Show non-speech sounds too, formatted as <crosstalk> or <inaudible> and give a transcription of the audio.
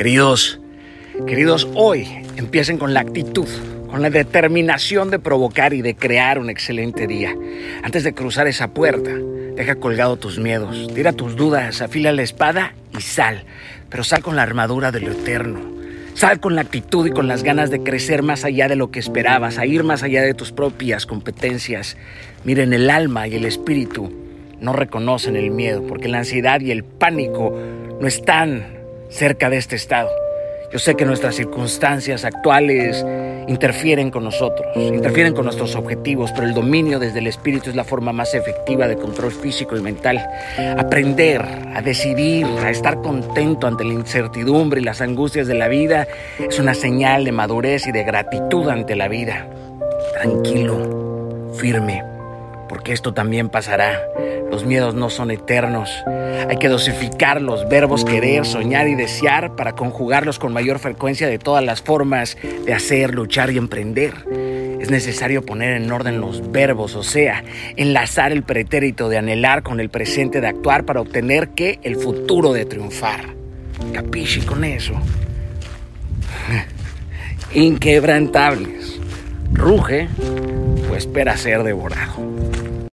Queridos, queridos, hoy empiecen con la actitud, con la determinación de provocar y de crear un excelente día. Antes de cruzar esa puerta, deja colgado tus miedos, tira tus dudas, afila la espada y sal. Pero sal con la armadura de lo eterno. Sal con la actitud y con las ganas de crecer más allá de lo que esperabas, a ir más allá de tus propias competencias. Miren, el alma y el espíritu no reconocen el miedo, porque la ansiedad y el pánico no están cerca de este estado. Yo sé que nuestras circunstancias actuales interfieren con nosotros, interfieren con nuestros objetivos, pero el dominio desde el espíritu es la forma más efectiva de control físico y mental. Aprender a decidir, a estar contento ante la incertidumbre y las angustias de la vida es una señal de madurez y de gratitud ante la vida. Tranquilo, firme, porque esto también pasará. Los miedos no son eternos. Hay que dosificar los verbos querer, soñar y desear para conjugarlos con mayor frecuencia de todas las formas de hacer, luchar y emprender. Es necesario poner en orden los verbos, o sea, enlazar el pretérito de anhelar con el presente de actuar para obtener que el futuro de triunfar. Capisci con eso. <laughs> Inquebrantables. Ruge o espera ser devorado.